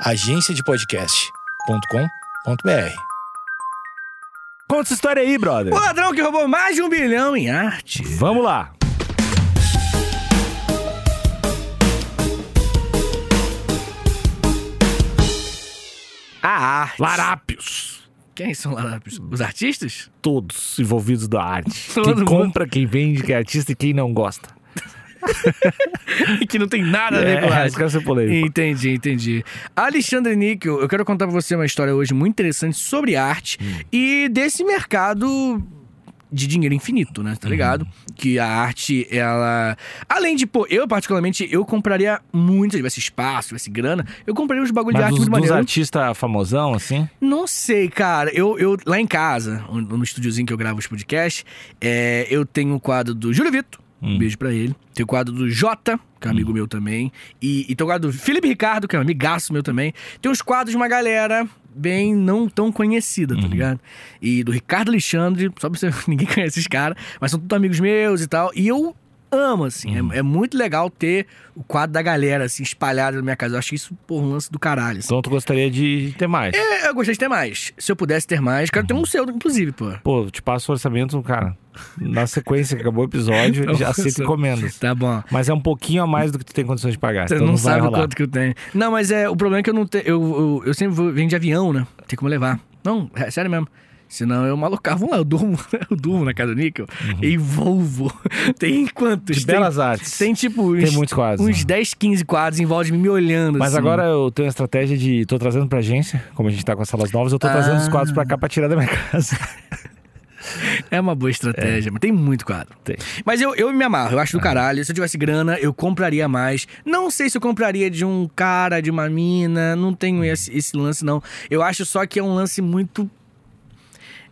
agenciadepodcast.com.br. Conta essa história aí, brother. O ladrão que roubou mais de um bilhão em arte. Vamos lá. A arte. Larápios. Quem são larápios? Os artistas? Todos envolvidos da arte. Todo quem mundo. compra, quem vende, quem é artista e quem não gosta. que não tem nada a ver com É, quer ser polêmico. Entendi, entendi. Alexandre Níquel, eu quero contar pra você uma história hoje muito interessante sobre arte Hum. e desse mercado de dinheiro infinito, né? Tá ligado? Uhum. Que a arte, ela. Além de, pô, eu particularmente, eu compraria muito, se tivesse espaço, se tivesse grana, eu compraria uns bagulho de Mas arte dos, muito maneiro. artistas famosão, assim? Não sei, cara. Eu, eu lá em casa, no estúdiozinho que eu gravo os podcasts, é, eu tenho o quadro do Júlio Vito. Um beijo pra ele. Tem o quadro do Jota, que é um amigo meu também. E, e tem o quadro do Felipe Ricardo, que é um amigaço meu também. Tem os quadros de uma galera bem não tão conhecida, tá ligado? E do Ricardo Alexandre, só pra você. Ninguém conhece esses caras, mas são todos amigos meus e tal. E eu amo, assim. É, é muito legal ter o quadro da galera, assim, espalhado na minha casa. Eu acho isso, por um lance do caralho. assim. Então tu gostaria de ter mais. É, eu gostaria de ter mais. Se eu pudesse ter mais, quero ter um seu, inclusive, pô. Pô, te passo o orçamento, cara. Na sequência que acabou o episódio, já aceito encomendas. Tá bom. Mas é um pouquinho a mais do que tu tem condições de pagar. Você então não, não sabe o rolar. quanto que eu tenho. Não, mas é, o problema é que eu não tenho. Eu, eu, eu sempre vou, venho de avião, né? Tem como levar. Não, é sério mesmo. Senão eu malucava um lá, eu durmo, eu durmo na casa do Níquel. Em Volvo. Tem quantos? Uhum. De tem, belas artes. Tem tipo uns, Tem muitos quadros, uns né? 10, 15 quadros em volta de mim me olhando. Mas assim. agora eu tenho a estratégia de. tô trazendo pra agência, como a gente tá com as salas novas, eu tô trazendo os Ah. quadros pra cá pra tirar da minha casa. É uma boa estratégia, mas tem muito quadro. Tem. Mas eu, eu me amarro, eu acho do caralho. Se eu tivesse grana, eu compraria mais. Não sei se eu compraria de um cara, de uma mina. Não tenho esse, esse lance, não. Eu acho só que é um lance muito.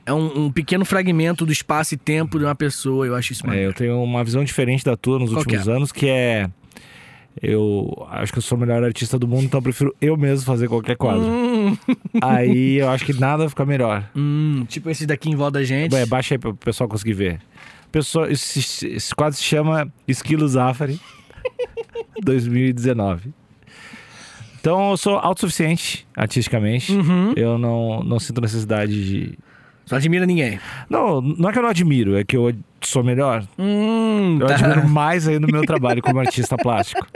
É um, um pequeno fragmento do espaço e tempo de uma pessoa. Eu acho isso É, maneiro. eu tenho uma visão diferente da tua nos Qual últimos é? anos, que é. Eu acho que eu sou o melhor artista do mundo, então eu prefiro eu mesmo fazer qualquer quadro. Hum, Aí eu acho que nada fica melhor. hum, tipo esse daqui em volta da gente. Ué, baixa aí pra o pessoal conseguir ver. Pessoal, esse, esse quadro se chama Esquilo Zafari 2019. Então eu sou autossuficiente artisticamente. Uhum. Eu não, não sinto necessidade de. Só admira ninguém. Não, não é que eu não admiro, é que eu sou melhor. Hum, Eu tá. admiro mais ainda o meu trabalho como artista plástico.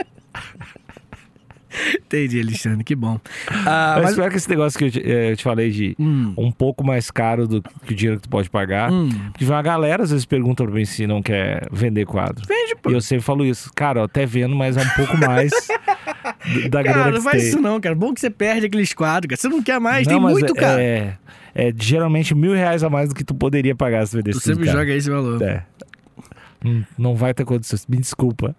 Entendi, Alexandre, que bom. Ah, Mas mas. espero que esse negócio que eu te, eh, eu te falei de Hum, um pouco mais caro do que o dinheiro que tu pode pagar. hum. Porque uma galera às vezes pergunta pra mim se não quer vender quadro. Vende, pô. E eu sempre falo isso. Cara, eu até vendo, mas é um pouco mais da grana Cara, não faz isso não, cara. Bom que você perde aqueles quadros, cara. Você não quer mais, Não, tem muito, é, cara. É, é geralmente mil reais a mais do que tu poderia pagar se vendesse Tu sempre cara. joga esse valor. É. Não vai ter condições. Me desculpa.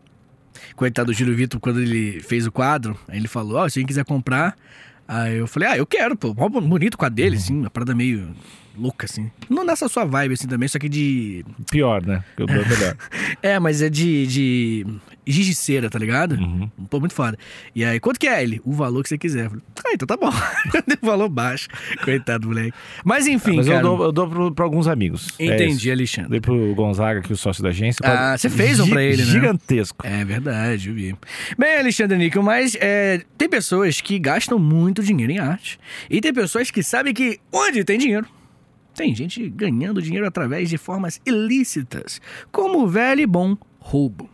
Coitado do Júlio Vitor, quando ele fez o quadro, aí ele falou, ó, se alguém quiser comprar. Aí eu falei, ah, eu quero, pô. Mó bonito o quadro dele, Uhum. assim, uma parada meio louca, assim. Não nessa sua vibe, assim, também, só que de... Pior, né? É melhor. É, mas é de... de... Giz de cera, tá ligado? Uhum. Pô, muito foda. E aí, quanto que é ele? O valor que você quiser. Eu falei, ah, então tá bom. Deu valor baixo. Coitado, moleque. Mas enfim, Mas cara. eu dou, eu dou pro, pra alguns amigos. É Entendi, isso. Alexandre. Dei pro Gonzaga, que é o sócio da agência. Ah, você fez um pra ele, né? Gigantesco. É verdade, eu vi. Bem, Alexandre Níquel, mas é, tem pessoas que gastam muito dinheiro em arte. E tem pessoas que sabem que onde tem dinheiro, tem gente ganhando dinheiro através de formas ilícitas, como o velho e bom roubo.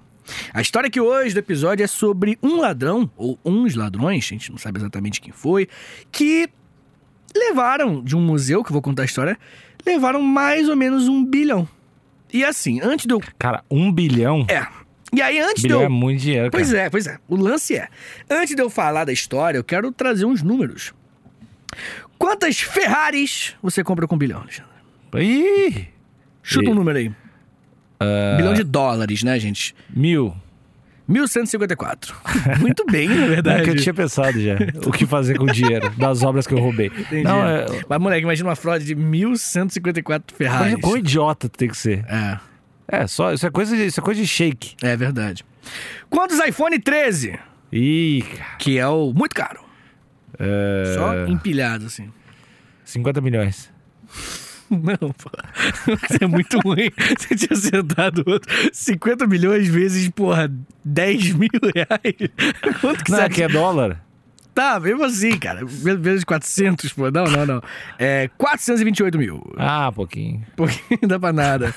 A história aqui hoje do episódio é sobre um ladrão, ou uns ladrões, a gente não sabe exatamente quem foi, que levaram de um museu, que eu vou contar a história, levaram mais ou menos um bilhão. E assim, antes de eu. Cara, um bilhão. É. E aí, antes de bilhão eu. é muito dinheiro, cara. Pois é, pois é. O lance é: antes de eu falar da história, eu quero trazer uns números. Quantas Ferraris você compra com um bilhão, Alexandre? Ih, Chuta um número aí. Bilhão de dólares, né, gente? mil. 1154. Muito bem, na É verdade. que eu tinha pensado já. o que fazer com o dinheiro das obras que eu roubei. Entendi. Não, é. Mas, moleque, imagina uma fraude de 1154 Ferraris. Imagina quão idiota tu tem que ser. É, É, só, isso é coisa de, isso é coisa de shake. é verdade. Quantos iPhone 13? Ih, cara. Que é o muito caro. É, Só empilhado, assim. 50 milhões. Não, pô. Você é muito ruim. Você tinha acertado outro. 50 milhões vezes, porra, 10 mil reais. Quanto que Não, você é que é dólar. Tá, mesmo assim, cara. Vezes 400, pô. Não, não, não. É 428 mil. Ah, pouquinho. Pouquinho não dá pra nada.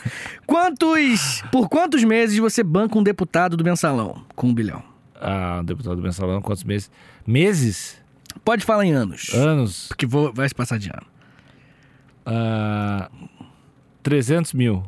Quantos. Por quantos meses você banca um deputado do mensalão com um bilhão? Ah, deputado do mensalão, quantos meses? Meses? Pode falar em anos. Anos? Porque vou, vai se passar de ano. Ah, 300 mil.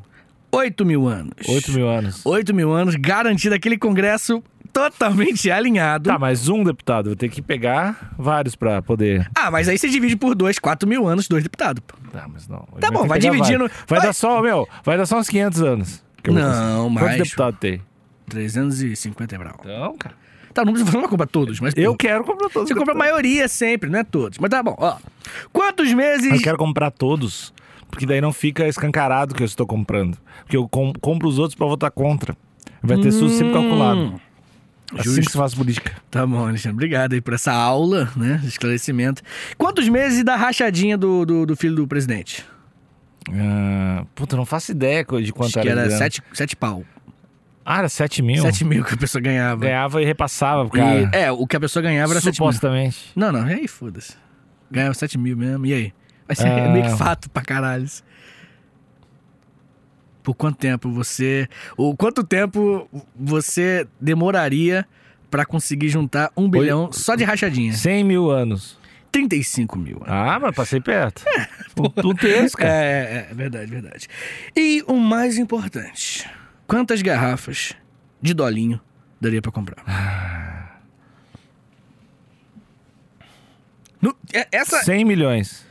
8 mil anos. 8 mil anos. 8 mil anos, garantido aquele congresso totalmente alinhado. Tá, mas um deputado, vou ter que pegar vários pra poder. Ah, mas aí você divide por dois, 4 mil anos, dois deputados. Tá, mas não. Tá bom, vai dividindo-. Vai, vai- dar só, meu, vai dar só uns 500 anos. Não, mais. Quantos deputados tem? 350 e brau. Então, cara. Tá, não precisa comprar todos, mas. Eu quero comprar todos. Você compra a maioria sempre, não é todos. Mas tá bom, ó. Quantos meses. Eu quero comprar todos. Porque daí não fica escancarado que eu estou comprando. Porque eu com- compro os outros pra votar contra. Vai ter SUS sempre calculado. Assim Justo. que se faz política. Tá bom, Alexandre. Obrigado aí por essa aula, né? Esclarecimento. Quantos meses da rachadinha do, do, do filho do presidente? Ah, puta, eu não faço ideia de quanto Acho que era. era de grana. sete, sete pau. Ah, era 7 mil? Sete mil que a pessoa ganhava. Ganhava e repassava, cara. E- é, o que a pessoa ganhava era sete mil. Supostamente. Não, não, e aí foda-se. Ganhava 7 mil mesmo, e aí? Vai ser Ah. meio que fato pra caralho. Por quanto tempo você. Ou quanto tempo você demoraria pra conseguir juntar um bilhão só de rachadinha? 100 mil anos. 35 mil. Ah, mas passei perto. um, um terço, cara. É, é, é verdade, verdade. E o mais importante: quantas garrafas de dolinho daria pra comprar? No- é- essa. 100 milhões.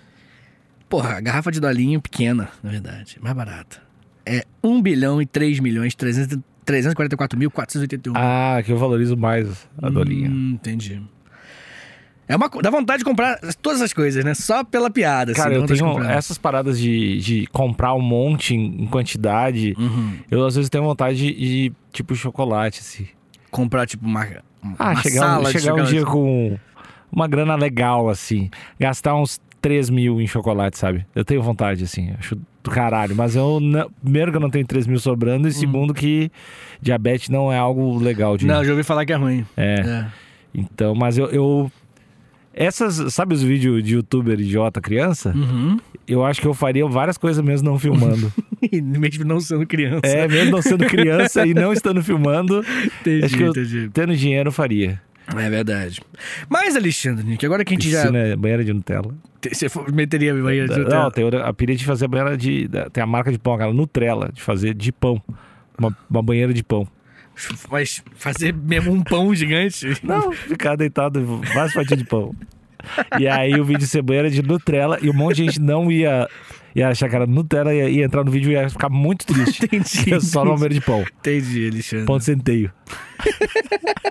Porra, a garrafa de dolinho pequena, na verdade, mais barata. É 1 bilhão e 3 milhões 300 344 mil 481. Ah, que eu valorizo mais a dolinha. Hum, entendi. É uma dá vontade de comprar todas as coisas, né? Só pela piada, Cara, assim, eu tenho essas paradas de, de comprar um monte em, quantidade. Uhum. Eu às vezes tenho vontade de, de, tipo chocolate, assim. Comprar tipo uma, uma Ah, chegar, um, chegar um dia com uma grana legal, assim. Gastar uns 3 mil em chocolate, sabe? Eu tenho vontade, assim. Acho do caralho. Mas eu, não, primeiro que eu não tenho 3 mil sobrando. E segundo que diabetes não é algo legal de... Hum. Não, já ouvi falar que é ruim. É. É. Então, mas eu... eu- essas, sabe os vídeos de youtuber idiota criança? Uhum. Eu acho que eu faria várias coisas mesmo não filmando. Mesmo não sendo criança. é, mesmo não sendo criança e não estando filmando, entendi, acho que eu- entendi. tendo dinheiro eu faria. É verdade. Mas, Alexandre, que agora que a gente já. Piscina, banheira de Nutella. te- Você meteria a banheira de Não, Nutella. tem outra- a pilha de fazer a banheira de. Tem a marca de pão, aquela Nutrela, de fazer de pão. Uma, uma banheira de pão. Mas fazer mesmo um pão gigante. Não, ficar deitado, várias fatias de pão. E aí o vídeo ser banheira de Nutrela e um monte de gente não ia, ia achar que era Nutella, ia, ia entrar no vídeo e ia ficar muito triste. Entendi, é só uma banheira de pão. Entendi, Alexandre. Pão de centeio.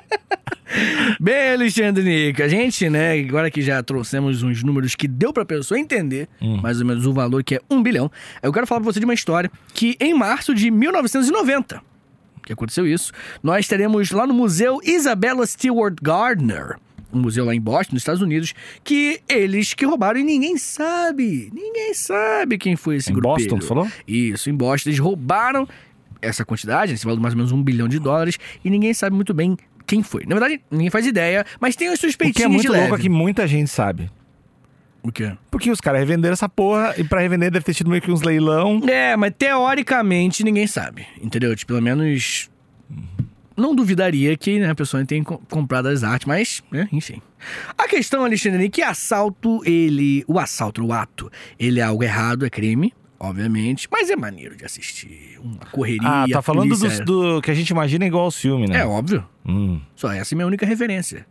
Bem, Alexandre Nico, a gente, né, agora que já trouxemos uns números que deu pra pessoa entender Hum. mais ou menos o valor que é um bilhão, eu quero falar pra você de uma história que em março de 1990, que aconteceu isso, nós teremos lá no Museu Isabella Stewart Gardner, um museu lá em Boston, nos Estados Unidos, que eles que roubaram e ninguém sabe, ninguém sabe quem foi esse Em grupo. Boston, tu falou? Isso, em Boston. Eles roubaram essa quantidade, esse valor de mais ou menos um bilhão de dólares, e ninguém sabe muito bem quem foi. Na verdade, ninguém faz ideia, mas tem os O que suspeitinhos é muito louco é que muita gente sabe. O quê? Porque os caras revenderam essa porra e pra revender deve ter tido meio que uns leilão. É, mas teoricamente ninguém sabe, entendeu? Tipo, pelo menos... Não duvidaria que né, a pessoa tenha co- comprado as artes, mas, né, enfim. A questão, Alexandre, é que assalto, ele... O assalto, o ato, ele é algo errado, é crime, obviamente, mas é maneiro de assistir. Uma correria, Ah, tá falando polícia- dos- do, que a gente imagina igual aos filmes, né? É óbvio. Hum. Só essa é a minha única referência.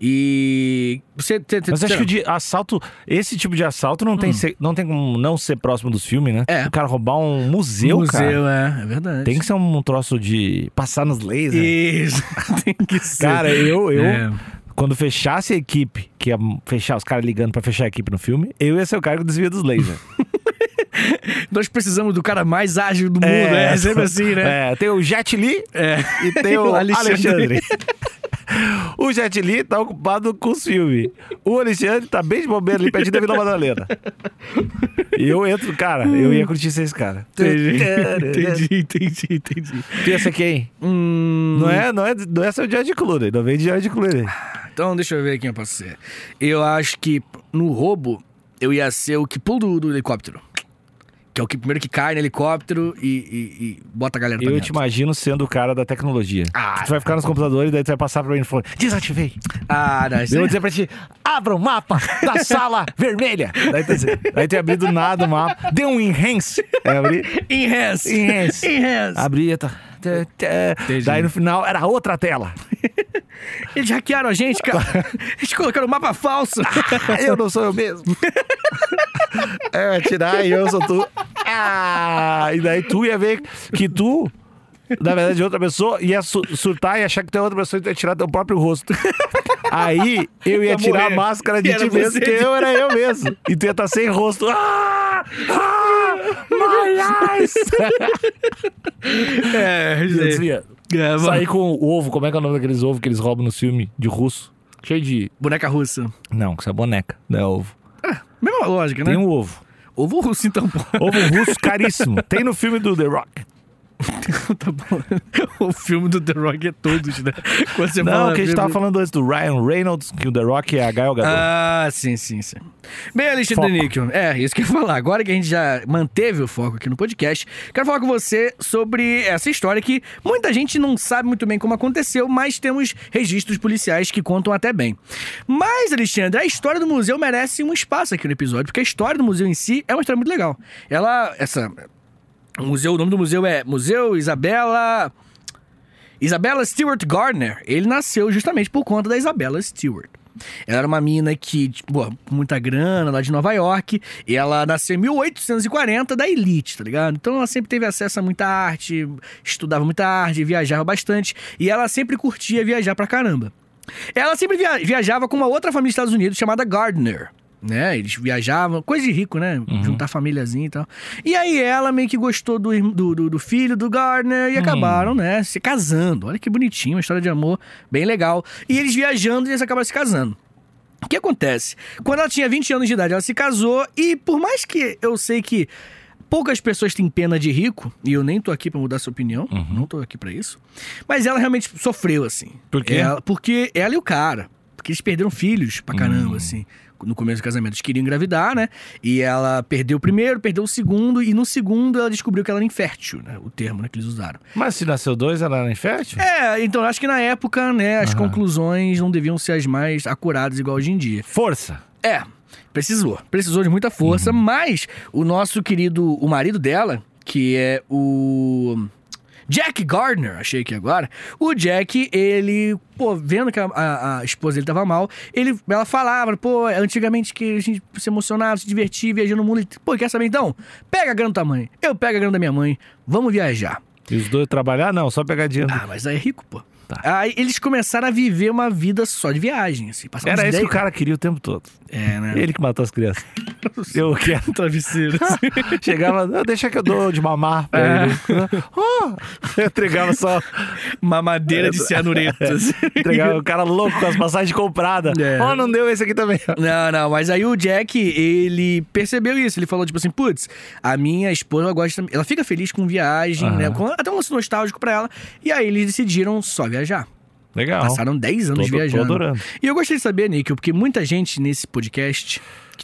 E você. te- Mas acho que o de assalto, esse tipo de assalto não tem, ser- não tem como não ser próximo dos filmes, né? Hum. É. O cara roubar um museu, cara. museu, é, é verdade. Tem que ser um troço de passar nos lasers. Isso, tem que ser. Cara, eu, eu É. quando fechasse a equipe, que ia fechar os caras ligando pra fechar a equipe no filme, eu ia ser o cara que desvia dos lasers. Nós precisamos do cara mais ágil do mundo, é, sempre assim, né? É, tem o Jet Li É. e tem o O Alexandre. Alexandre. o Jet Li tá ocupado com os filmes. O Alexandre tá bem de bobeira ali pertinho da Vila Madalena. E eu entro, cara, eu ia curtir esse cara. Entendi, entendi, entendi, entendi. Pensa quem? Hum, Não é, não é, não é seu George Clooney, não vem de George Clooney. Então, deixa eu ver quem eu posso ser. Eu acho que no roubo, eu ia ser o que pula do, do helicóptero. Que é o que primeiro que cai no helicóptero e, e- e bota a galera pra Eu te imagino sendo o cara da tecnologia. Ah, tu vai ficar nos computadores e daí tu vai passar pra mim e falar: desativei. Ah, não, Eu vou dizer pra ti: abra o mapa da sala vermelha. Daí tu, daí tu ia abrir do nada o mapa. Dê um enhance. É, abrir. Enhance. Enhance. Enhance. Abria, tá. tá, tá. Entendi. Daí no final era outra tela. Eles hackearam a gente, cara. Eles colocaram um mapa falso. Ah, eu não sou eu mesmo. é, tirar e eu sou tu. Ah, e daí tu ia ver que tu, na verdade, outra pessoa, ia su- surtar e achar que tu é outra pessoa e tu ia tirar teu próprio rosto. Aí eu ia tirar a máscara de ti mesmo, que eu era eu mesmo. E tu ia estar sem rosto. Ah! Ah! My eyes! é, dizia, É. Sair com o ovo, como é que é o nome daqueles ovos que eles roubam no filme de russo? Cheio de. Boneca russa. Não, isso é boneca, não é ovo. Mesma lógica, né? Tem um ovo. Ovo russo, então. Ovo russo caríssimo. Tem no filme do The Rock. tá bom. O filme do The Rock é todos, né? Quando você Não, fala que a gente tava falando antes do Ryan Reynolds, que o The Rock é a Gael Gadot. Ah, sim, sim, sim. Bem, Alexandre. Níquel, é, isso que eu ia falar. Agora que a gente já manteve o foco aqui no podcast, quero falar com você sobre essa história que muita gente não sabe muito bem como aconteceu, mas temos registros policiais que contam até bem. Mas, Alexandre, a história do museu merece um espaço aqui no episódio, porque a história do museu em si é uma história muito legal. Ela, essa... O museu, o nome do museu é Museu Isabela... Isabella Stewart Gardner, ele nasceu justamente por conta da Isabella Stewart. Ela era uma mina que, tipo, muita grana, lá de Nova York, e ela nasceu em 1840 da elite, tá ligado? Então ela sempre teve acesso a muita arte, estudava muita arte, viajava bastante, e ela sempre curtia viajar pra caramba. Ela sempre via- viajava com uma outra família dos Estados Unidos chamada Gardner. Né? Eles viajavam, coisa de rico, né? Juntar famíliazinha e tal. E aí ela meio que gostou do, do, do- filho do Gardner e acabaram, né? Se casando. Olha que bonitinho, uma história de amor bem legal. E eles viajando e eles acabaram se casando. O que acontece? Quando ela tinha 20 anos de idade, ela se casou e por mais que eu sei que poucas pessoas têm pena de rico, e eu nem tô aqui pra mudar sua opinião, não tô aqui pra isso, mas ela realmente sofreu, assim. Por quê? Ela- porque ela e o cara, porque eles perderam filhos pra caramba, assim. No começo do casamento, eles queriam engravidar, né? E ela perdeu o primeiro, perdeu o segundo, e no segundo ela descobriu que ela era infértil, né? O termo né, que eles usaram. Mas se nasceu dois, ela era infértil? É, então acho que na época, né, as conclusões não deviam ser as mais acuradas igual hoje em dia. Força. É, precisou. Precisou de muita força, mas o nosso querido, o marido dela, que é o Jack Gardner, achei aqui agora. O Jack, ele, pô, vendo que a, a- a esposa dele tava mal, ele, ela falava, pô, antigamente que a gente se emocionava, se divertia, viajando no mundo. e, Pô, quer saber então? Pega a grana da mãe, eu pego a grana da minha mãe, vamos viajar. E os dois trabalhar? Não, só pegar dinheiro. Ah, mas aí é rico, pô. Tá. Aí eles começaram a viver uma vida só de viagem, assim. Era isso que 10 o cara queria o tempo todo. É, né? Ele que matou as crianças. Eu quero. Travesseiro. Chegava, "Não, deixa que eu dou de mamar pra É. ele. Oh! Eu entregava só. Mamadeira de cianuretas. Entregava o cara louco com as passagens compradas. É. Oh, não deu esse aqui também. Não, não, mas aí o Jack, ele percebeu isso. Ele falou, tipo assim, putz, a minha esposa gosta. Ela fica feliz com viagem, Aham. né? Até um lance nostálgico pra ela. E aí eles decidiram só viajar. Legal. Passaram 10 anos Tô- tô viajando. adorando. E eu gostaria de saber, Níquel, porque muita gente nesse podcast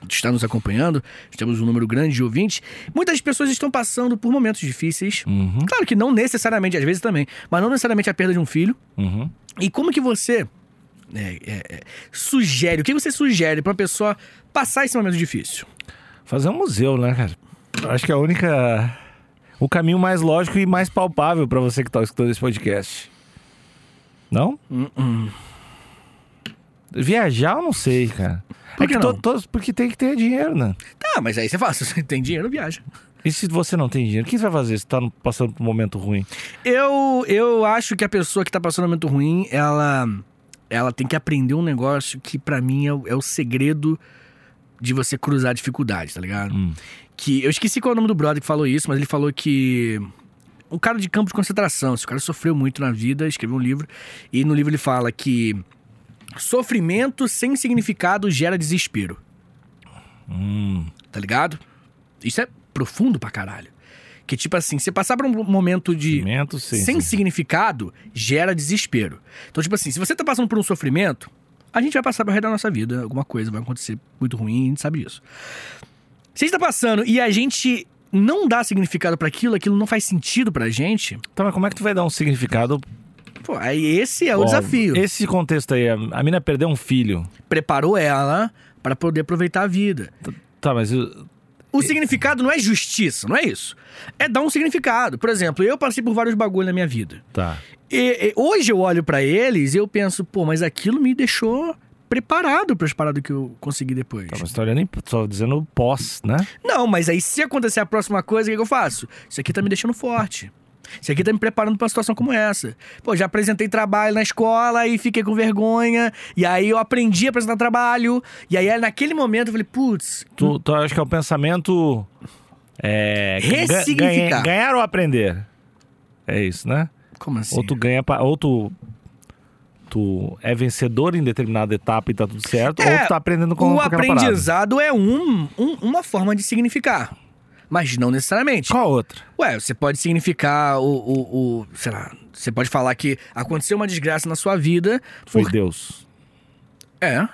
que está nos acompanhando, temos um número grande de ouvintes, muitas pessoas estão passando por momentos difíceis. Uhum, Claro que não necessariamente, às vezes também, mas não necessariamente a perda de um filho. uhum. E como que você é, é, é, sugere, o que você sugere pra uma pessoa passar esse momento difícil? Fazer um museu, né, cara? Acho que é a única. O caminho mais lógico e mais palpável pra você que tá escutando esse podcast. Não? Hum, Viajar, eu não sei, cara. Por é que to- porque tem que ter dinheiro, né? Tá, mas aí você fala, se você tem dinheiro, viaja. E se você não tem dinheiro, o que você vai fazer se tá passando por um momento ruim? Eu, eu acho que a pessoa que tá passando um momento ruim, ela, ela tem que aprender um negócio que pra mim é, o- é o segredo de você cruzar dificuldades, tá ligado? Hum. Que eu esqueci qual é o nome do brother que falou isso, mas ele falou que um cara de campo de concentração, esse cara sofreu muito na vida, escreveu um livro e no livro ele fala que sofrimento sem significado gera desespero, Hum. tá ligado? Isso é profundo pra caralho. Que tipo assim, você passar por um momento de Cimento, sim. sem sim. significado gera desespero. Então, tipo assim, se você tá passando por um sofrimento, a gente vai passar pro resto da nossa vida. Alguma coisa vai acontecer muito ruim, a gente sabe disso. Se a gente tá passando e a gente não dá significado pra aquilo, aquilo não faz sentido pra gente, Então, mas como é que tu vai dar um significado? pô, aí esse é o Ó, desafio. Esse contexto aí, a, mina perdeu um filho. Preparou ela pra poder aproveitar a vida. Tá, mas eu- O significado não é justiça, não é isso. É dar um significado. Por exemplo, eu passei por vários bagulhos na minha vida. tá. E, e hoje eu olho pra eles e eu penso, pô, mas aquilo me deixou preparado para as paradas que eu consegui depois. Tá, mas tá olhando, só dizendo pós, né? Não, mas aí se acontecer a próxima coisa, o que, eu faço? Isso aqui tá me deixando forte. Isso aqui tá me preparando pra uma situação como essa. Pô, já apresentei trabalho na escola e fiquei com vergonha. E aí eu aprendi a apresentar trabalho. E aí naquele momento eu falei, putz, Tu, tu acha que é o pensamento. É, Ressignificar. ganha- ganhar ou aprender? É isso, né? como assim? Ou tu ganha. Ou tu. Tu é vencedor em determinada etapa e tá tudo certo, É, ou tu tá aprendendo com o aquela parada. aprendizado é um, um- uma forma de significar. Mas não necessariamente. Qual outra? Ué, você pode significar o, o, o- Sei lá. Você pode falar que aconteceu uma desgraça na sua vida. Foi por- Deus. É.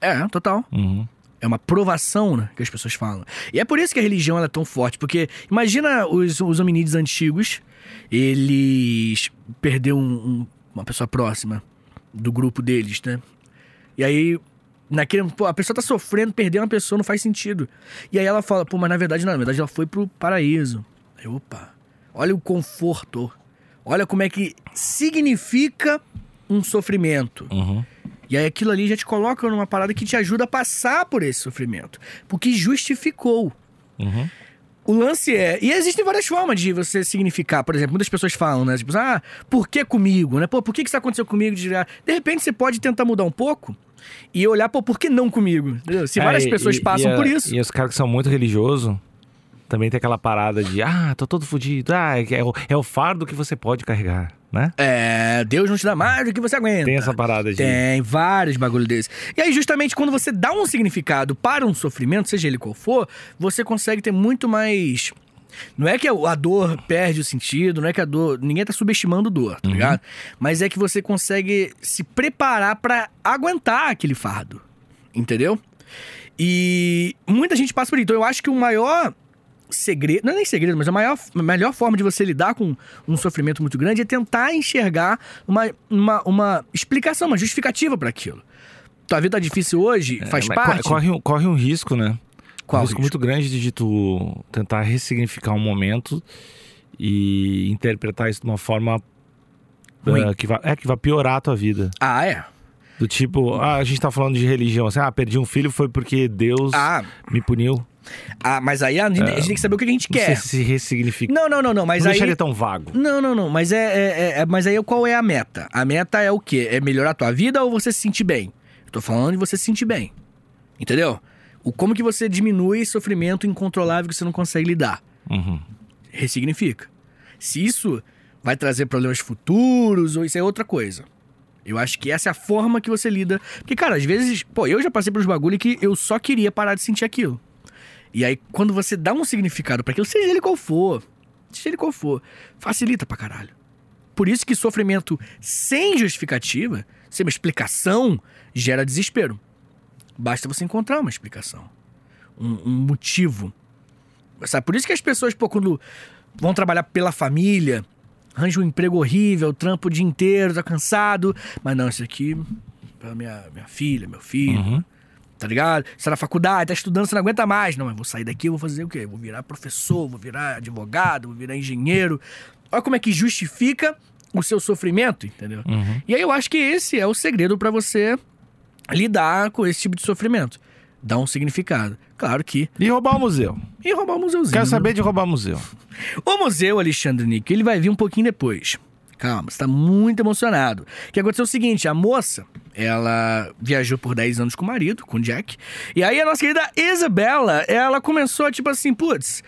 É, total. Uhum. É uma provação, né, que as pessoas falam. E é por isso que a religião é tão forte, porque imagina os, os hominídeos antigos, eles perderam um- um- uma pessoa próxima do grupo deles, né? E aí, naquele, pô, a pessoa tá sofrendo, perder uma pessoa não faz sentido. E aí ela fala, pô, mas na verdade não, na verdade ela foi pro paraíso. Aí, opa, olha o conforto. Olha como é que significa um sofrimento. Uhum. E aí aquilo ali já te coloca numa parada que te ajuda a passar por esse sofrimento. Porque justificou. Uhum. O lance é. E existem várias formas de você significar. Por exemplo, muitas pessoas falam, né? Tipo, ah, por que comigo? Né? Pô, por que isso aconteceu comigo? De repente você pode tentar mudar um pouco e olhar, pô, por que não comigo? Entendeu? Se É, várias e- pessoas e- passam e a- por isso. E os caras que são muito religiosos também tem aquela parada de, ah, tô todo fudido. Ah, é o, é o fardo que você pode carregar, né? É, Deus não te dá mais do que você aguenta. Tem essa parada de. Tem vários bagulho desses. E aí, justamente, quando você dá um significado para um sofrimento, seja ele qual for, você consegue ter muito mais. Não é que a dor perde o sentido, não é que a dor. Ninguém tá subestimando dor, tá ligado? Mas é que você consegue se preparar para aguentar aquele fardo. Entendeu? E muita gente passa por isso. Então eu acho que o maior segredo, não é nem segredo, mas a maior, a melhor forma de você lidar com um sofrimento muito grande é tentar enxergar uma, uma, uma explicação, uma justificativa para aquilo. Tua vida tá difícil hoje, faz É, mas parte. Corre, um- corre um risco, né? Qual um risco, risco? muito grande de, de tu tentar ressignificar um momento e interpretar isso de uma forma eh, que, vai, é, que vai piorar a tua vida. Ah, é? Do tipo, ah, a gente tá falando de religião, assim, ah, perdi um filho foi porque Deus Ah, me puniu. Ah mas aí a gente, a gente tem que saber o que a gente Não quer. se ressignifica. Não, não, não, não. Mas não aí. deixaria tão vago. Não, não, não. Mas é, é- é- Mas aí qual é a meta? A meta é o quê? É melhorar a tua vida ou você se sentir bem? Eu tô falando de você se sentir bem. Entendeu? O como que você diminui sofrimento incontrolável que você não consegue lidar. Uhum. Ressignifica. Se isso vai trazer problemas futuros ou isso é outra coisa. Eu acho que essa é a forma que você lida. Porque, cara, às vezes, pô, eu já passei pelos bagulho que eu só queria parar de sentir aquilo. E aí, quando você dá um significado pra aquilo, seja ele qual for, seja ele qual for, facilita pra caralho. Por isso que sofrimento sem justificativa, sem uma explicação, gera desespero. Basta você encontrar uma explicação. Um, um motivo. Sabe? Por isso que as pessoas, pô, quando vão trabalhar pela família, arranjam um emprego horrível, trampo o dia inteiro, tá cansado. Mas não, isso aqui pra minha, minha filha, meu filho. Uhum. Tá ligado? Você tá na faculdade, tá estudando, você não aguenta mais. Não, mas vou sair daqui, vou fazer o quê? Vou virar professor, vou virar advogado, vou virar engenheiro. Olha como é que justifica o seu sofrimento, entendeu? Uhum. E aí eu acho que esse é o segredo pra você lidar com esse tipo de sofrimento. Dar um significado. Claro que. E roubar o museu. E roubar o museuzinho. Quero né? saber de roubar o museu. O museu, Alexandre Nick, ele vai vir um pouquinho depois. Calma, você tá muito emocionado. O que aconteceu é o seguinte, a moça, ela viajou por 10 anos com o marido, com o Jack. E aí a nossa querida Isabela, ela começou, tipo assim, putz,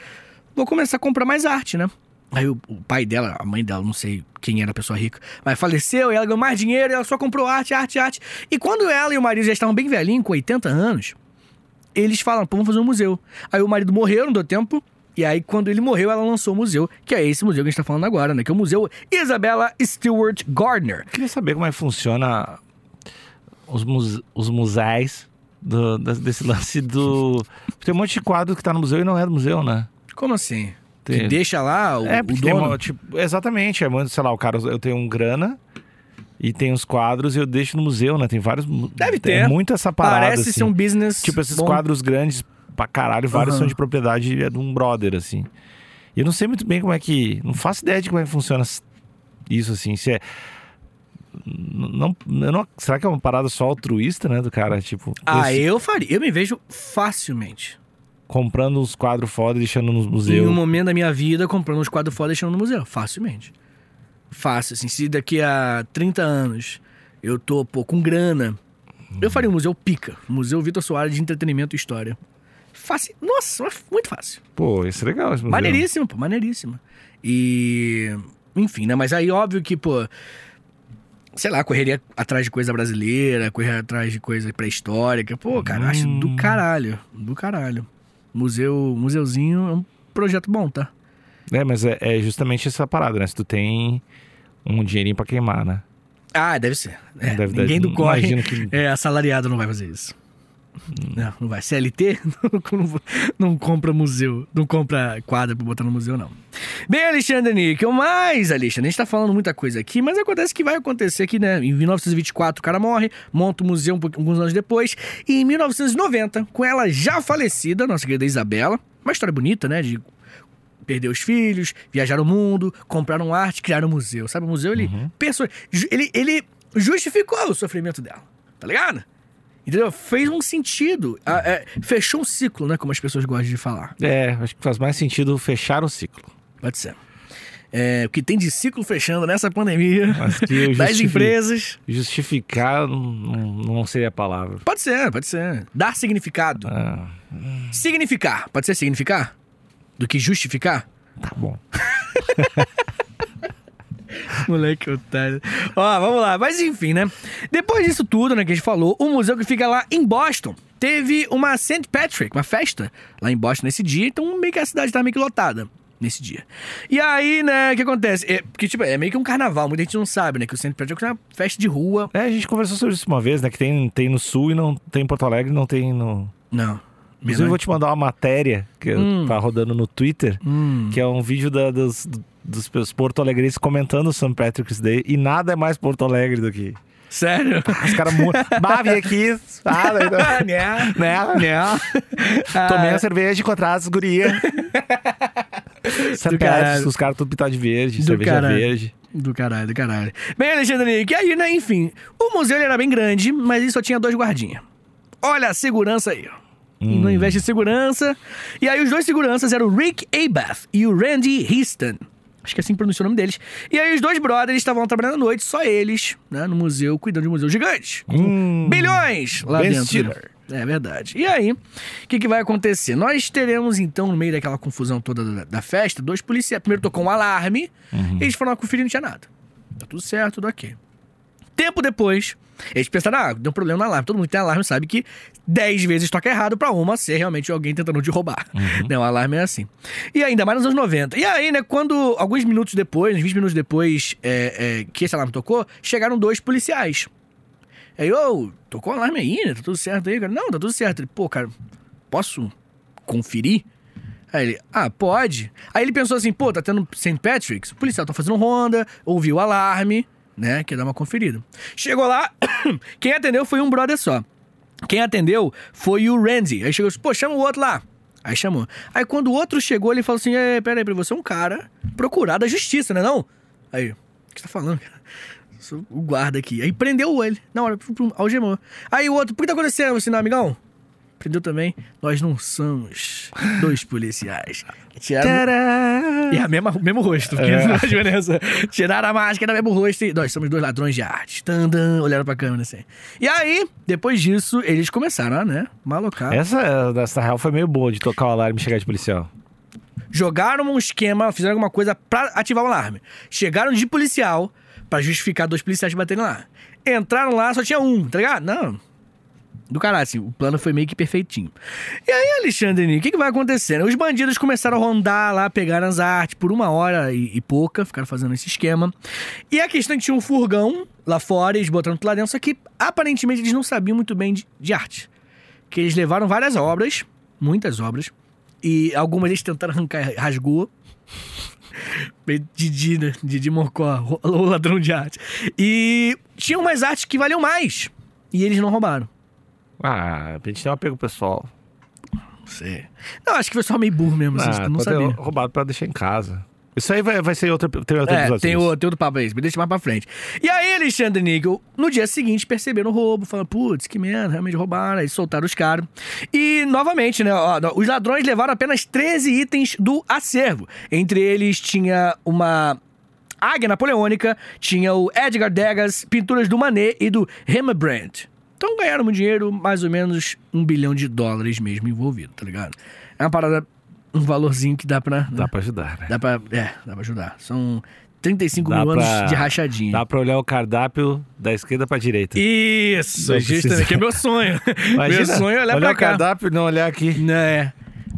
vou começar a comprar mais arte, né? Aí o, o pai dela, a mãe dela, não sei quem era a pessoa rica, mas faleceu e ela ganhou mais dinheiro e ela só comprou arte, arte, arte. E quando ela e o marido já estavam bem velhinhos, com 80 anos, eles falam, pô, vamos fazer um museu. Aí o marido morreu, não deu tempo. E aí, quando ele morreu, ela lançou o museu, que é esse museu que a gente tá falando agora, né? Que é o Museu Isabella Stewart Gardner. Queria saber como é que funciona os, muse, os museus do, desse lance do. Tem um monte de quadro que tá no museu e não é do museu, né? Como assim? Tem- Que deixa lá o, é, o dono? uma- tipo, exatamente. É muito, sei lá, o cara, eu tenho um grana e tem os quadros e eu deixo no museu, né? Tem vários. Deve É ter. muito essa parada. Parece assim. ser um business. Tipo, esses bom. quadros grandes pra caralho, vários Aham. são de propriedade é de um brother, assim. E eu não sei muito bem como é que. Não faço ideia de como é que funciona isso, assim. Se é. Não, não, será que é uma parada só altruísta, né? Do cara, tipo, Ah, esse- eu faria. Eu me vejo facilmente. comprando uns quadros foda e deixando nos Em museus. um momento da minha vida, comprando uns quadros foda e deixando no museu. Facilmente. Fácil, assim. Se daqui a 30 anos eu tô, pô, com grana, eu faria um museu pica. Museu Vitor Soares de Entretenimento e História. Fácil. Nossa, muito fácil. Pô, isso é legal. Esse. Maneiríssimo, pô, maneiríssimo. E. Enfim, né? Mas aí, óbvio que, pô. Sei lá, correria atrás de coisa brasileira, correr atrás de coisa pré-histórica. Pô, cara, acho Hum. do caralho. Do caralho. Museu, museuzinho é um projeto bom, tá? É, mas é, é justamente essa parada, né? Se tu tem um dinheirinho pra queimar, né? Ah, deve ser. É, Deve- ninguém do corre. Que. É, assalariado não vai fazer isso. Hum. Não, não vai. CLT não, não compra museu, não compra quadra pra botar no museu, não. Bem, Alexandre Níquel, mas, Alexandre, a gente tá falando muita coisa aqui, mas acontece que vai acontecer que, né, em 1924 o cara morre, monta o museu um alguns anos depois, e em 1990, com ela já falecida, nossa querida Isabela, uma história bonita, né, de perder os filhos, viajar o mundo, compraram arte, criaram um museu. Sabe, o museu, ele, perso- ju- ele, ele justificou o sofrimento dela, tá ligado? Entendeu? Fez um sentido. É, fechou um ciclo, né? Como as pessoas gostam de falar. É, acho que faz mais sentido fechar o ciclo. Pode ser. É, o que tem de ciclo fechando nessa pandemia das empresas. Justificar não, não seria a palavra. Pode ser, pode ser. Dar significado. Ah, Significar. Pode ser significar? Do que justificar? tá bom. Moleque otário. Ó, vamos lá. Mas enfim, né? Depois disso tudo, né, que a gente falou, o museu que fica lá em Boston teve uma St. Patrick, uma festa lá em Boston nesse dia, então meio que a cidade tava meio que lotada nesse dia. E aí, né, o que acontece? É, porque, tipo, é meio que um carnaval, muita gente não sabe, né, que o St. Patrick é uma festa de rua. É, a gente conversou sobre isso uma vez, né? Que tem, tem no Sul e não tem em Porto Alegre, não tem no. Não. Inclusive, eu vou te mandar uma matéria que Hum. tá rodando no Twitter, Hum. que é um vídeo da- dos, dos, Porto Alegrenses comentando o St. Patrick's Day. E nada é mais Porto Alegre do que. Sério? Os caras. mu- bah, vim aqui. Ah, Ah, né? né? Né? Tomei Ah, a cerveja, encontrar as gurias. Patrick's, os caras tudo pintado de verde, Do cerveja caralho. verde. Do caralho, do caralho. Bem, Alexandre, que aí, né, enfim, o museu ele era bem grande, mas ele só tinha dois guardinhas. Olha a segurança aí, ó. E Hum. não investe em segurança. E aí os dois seguranças eram o Rick Abath e o Randy Easton. Acho que assim pronuncia o nome deles. E aí os dois brothers estavam trabalhando à noite, só eles, né, no museu, cuidando de um museu gigante. Hum. bilhões lá Ben dentro. Stiller. É verdade. E aí, o que, que vai acontecer? Nós teremos, então, no meio daquela confusão toda da, da festa, dois policiais. Primeiro tocou um alarme, Uhum. eles foram lá conferir e não tinha nada. Tá tudo certo, tudo ok. Tempo depois, eles pensaram, ah, deu um problema no alarme. Todo mundo que tem alarme sabe que 10 vezes toca errado pra uma ser realmente alguém tentando te roubar. Né, o alarme é assim. E ainda mais nos anos 90. E aí, né, quando alguns minutos depois, uns 20 minutos depois é, é, que esse alarme tocou, chegaram dois policiais. Aí, ô, tocou o alarme aí, né? Tá tudo certo aí, cara? Não, tá tudo certo. Ele, pô, cara, posso conferir? Aí ele, ah, pode. Aí ele pensou assim, pô, tá tendo St. Patrick's? O policial tá fazendo ronda, ouviu o alarme, né? Quer dar uma conferida. Chegou lá, quem atendeu foi um brother só. Quem atendeu foi o Randy. Aí chegou assim, pô, chama o outro lá. Aí chamou. Aí quando o outro chegou, ele falou assim: é, peraí, você é um cara procurado da justiça, né não? Aí, o que você tá falando, cara? Sou o guarda aqui. Aí prendeu ele. Na hora, algemou. Aí o outro, por que tá acontecendo, você não, amigão? Prendeu também. Nós não somos dois policiais. Tiraram... E a mesma, o mesmo rosto, porque É. não faz diferença. Tiraram a máscara, mesmo rosto e nós somos dois ladrões de arte. Tandam, olharam pra câmera assim. E aí, depois disso, eles começaram a, né, malocar. Essa, essa real foi meio boa de tocar o alarme e chegar de policial. Jogaram um esquema, fizeram alguma coisa pra ativar o alarme. Chegaram de policial pra justificar dois policiais baterem lá. Entraram lá, só tinha um, tá ligado? Não. Do caralho, assim, o plano foi meio que perfeitinho. E aí, Alexandre, o que, que vai acontecer? Os bandidos começaram a rondar lá, pegaram as artes por uma hora e, e pouca, ficaram fazendo esse esquema. E a questão é que tinha um furgão lá fora, eles botaram tudo lá dentro, só que aparentemente eles não sabiam muito bem de, de arte. Que eles levaram várias obras, muitas obras, e algumas eles tentaram arrancar, rasgou. Didi, né? Didi Mocó, o ladrão de arte. E tinham umas artes que valiam mais. E eles não roubaram. Ah, a gente tem um apego pessoal. Não sei. Não, acho que foi só meio burro mesmo, vocês Ah, não sabia. roubado pra deixar em casa. Isso aí vai, vai ser outro, tem outro É, episódio. tem, o, tem outro papo aí, me deixa mais pra frente. E aí, Alexandre Níquel, no dia seguinte, perceberam o roubo, falaram, putz, que merda, realmente roubaram, aí soltaram os caras. E, novamente, né, ó, os ladrões levaram apenas 13 itens do acervo. Entre eles tinha uma águia napoleônica, tinha o Edgar Degas, pinturas do Manet e do Rembrandt. Então ganharam um dinheiro, mais ou menos um bilhão de dólares mesmo envolvido, tá ligado? É uma parada, um valorzinho que dá pra... Dá pra ajudar, né? Dá pra. É, dá pra ajudar. São 35 Dá mil pra- anos de rachadinha. Dá pra olhar o cardápio da esquerda pra direita. Isso, Não justamente, que é meu sonho. meu sonho é olhar, pra o cá. cardápio e não olhar aqui. Né?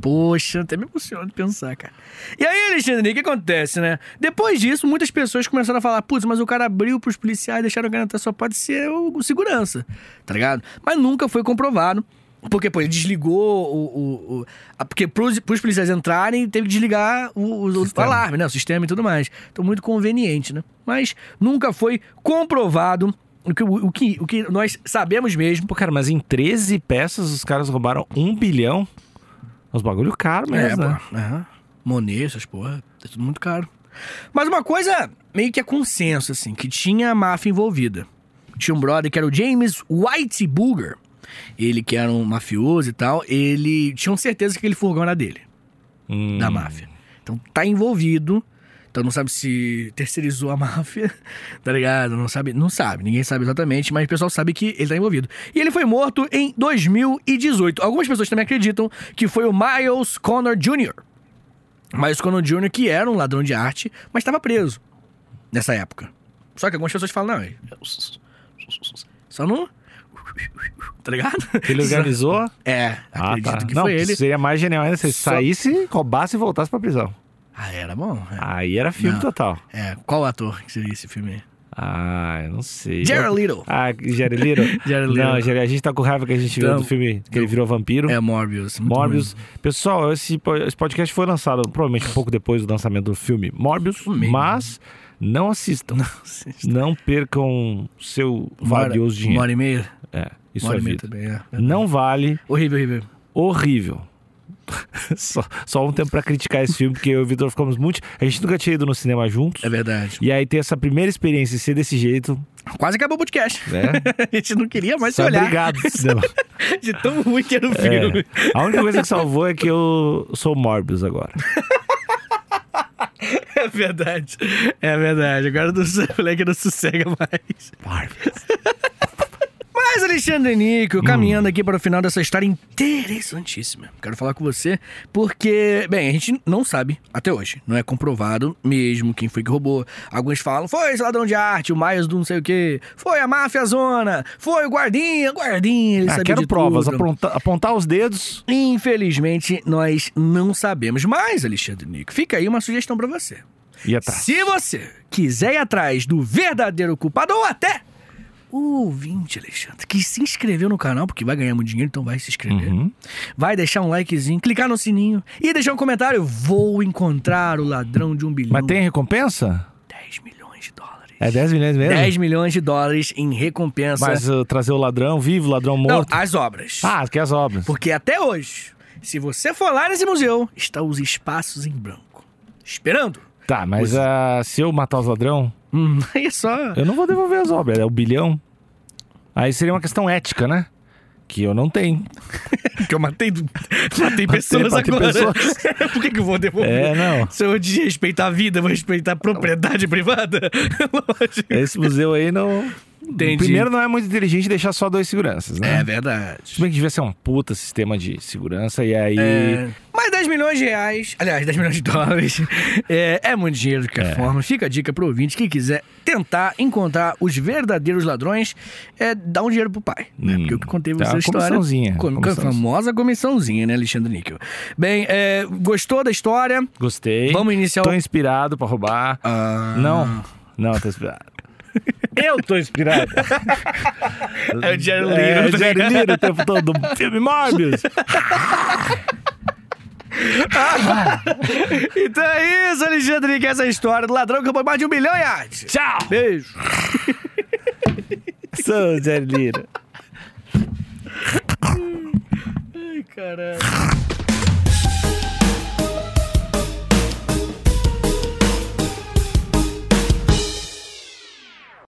Poxa, até me emociona de pensar, cara. E aí, Alexandre, o que acontece, né? Depois disso, muitas pessoas começaram a falar: putz, mas o cara abriu pros policiais, deixaram entrar, só pode ser o, segurança, tá ligado? Mas nunca foi comprovado. Porque, pô, ele desligou o. o, o- a- porque pros, pros policiais entrarem, teve que desligar o, o- o alarme, né? O sistema e tudo mais. Então, muito conveniente, né? Mas nunca foi comprovado o que, o, que, o que nós sabemos mesmo. Pô, cara, mas em 13 peças os caras roubaram um bilhão. Os bagulho caro mesmo, é, né? pô. Aham. Monet, essas porra, é tudo muito caro. Mas uma coisa meio que é consenso, assim, que tinha a máfia envolvida. Tinha um brother que era o James White Booger. Ele que era um mafioso e tal, ele tinha certeza que aquele furgão era dele, Hum. da máfia. Então tá envolvido. Então não sabe se terceirizou a máfia, tá ligado? Não sabe, não sabe, ninguém sabe exatamente, mas o pessoal sabe que ele tá envolvido. E ele foi morto em 2018. Algumas pessoas também acreditam que foi o Miles Connor Jr. Miles Connor Jr., que era um ladrão de arte, mas estava preso nessa época. Só que algumas pessoas falam, não, ele- só não. Tá ligado? Ele organizou? É, Ah, acredito tá. que não, foi ele. seria mais genial ainda se ele Só- saísse, roubasse e voltasse pra prisão. Ah, era bom. É. Aí era filme Não. total. É, qual ator que seria esse filme aí? Ah, eu não sei. Jared Leto. Ah, Jared? Jared Leto. Não, Jared, a gente tá com raiva que a gente viu Então- do filme que ele virou vampiro. É Morbius. Morbius. ruim. Pessoal, esse, esse podcast foi lançado provavelmente um pouco depois do lançamento do filme Morbius, mas não assistam. Não percam seu Uma hora- valioso dinheiro. Uma hora e meia? É, isso Uma hora é e vida. também, é. Não vale, Horrível, horrível. horrível. só, só um tempo pra criticar esse filme, porque eu e o Vitor ficamos muito. A gente nunca tinha ido no cinema juntos. É verdade. E aí ter essa primeira experiência e ser desse jeito, Quase acabou o podcast. né? A gente não queria mais se Só olhar. obrigado, cinema. De tão ruim que era o filme. É. A única coisa que salvou é que eu sou Morbius agora. É verdade. É verdade. Agora o moleque não sossega mais. Morbius. Mas, Alexandre Nico, caminhando aqui para o final dessa história interessantíssima. Quero falar com você porque, bem, a gente não sabe até hoje. Não é comprovado mesmo quem foi que roubou. Alguns falam, foi esse ladrão de arte, o Miles do não sei o quê. Foi a máfia zona. Foi o guardinha, guardinha. Ele Ah, sabia quero provas, aponta- apontar os dedos. Infelizmente, nós não sabemos. Mas, Alexandre Nico, fica aí uma sugestão para você. E atrás. Se você quiser ir atrás do verdadeiro culpado, ou até o ouvinte, Alexandre, que se inscreveu no canal, porque vai ganhar muito dinheiro, então vai se inscrever. Uhum. Vai deixar um likezinho, clicar no sininho e deixar um comentário. Vou encontrar o ladrão de um bilhão. Mas tem recompensa? 10 milhões de dólares. É 10 milhões mesmo? 10 milhões de dólares em recompensa. Mas uh, trazer o ladrão vivo, o ladrão Não, morto. as obras. Ah, que as obras. Porque até hoje, se você for lá nesse museu, estão os espaços em branco. Esperando. Tá, mas ah, se eu matar os ladrão, Hum, aí é só. eu não vou devolver as obras, é o bilhão. Aí seria uma questão ética, né? Que eu não tenho. Que eu matei, matei pessoas matei agora. pessoas. Por que, que eu vou devolver? É, não. Se eu desrespeitar a vida, eu vou respeitar a propriedade privada? Lógico. Esse museu aí não. Entendi. Primeiro, não é muito inteligente deixar só dois seguranças, né? É verdade. Se bem que devia ser um puta sistema de segurança, e aí. É, mas 10 milhões de reais, aliás, 10 milhões de dólares, é, é muito dinheiro de qualquer forma. Fica a dica pro ouvinte que quiser tentar encontrar os verdadeiros ladrões, é dar um dinheiro pro pai. Né? Hum. Porque eu que contei Tá, essa uma história. comissãozinha, Com- com a comissãozinha. famosa comissãozinha, né, Alexandre Níquel? Bem, é, gostou da história? Gostei. Vamos iniciar o- Tô inspirado pra roubar. Ah, Não, não, tô inspirado. Eu tô inspirado. É o Jerry É, Liro. Jerry Liro o tempo todo. Filme Morbius. Então é isso, Alexandre, que é essa história do ladrão que roubou mais de um milhão arte. Tchau. Beijo. Sou o Jerry Liro. Ai, caralho.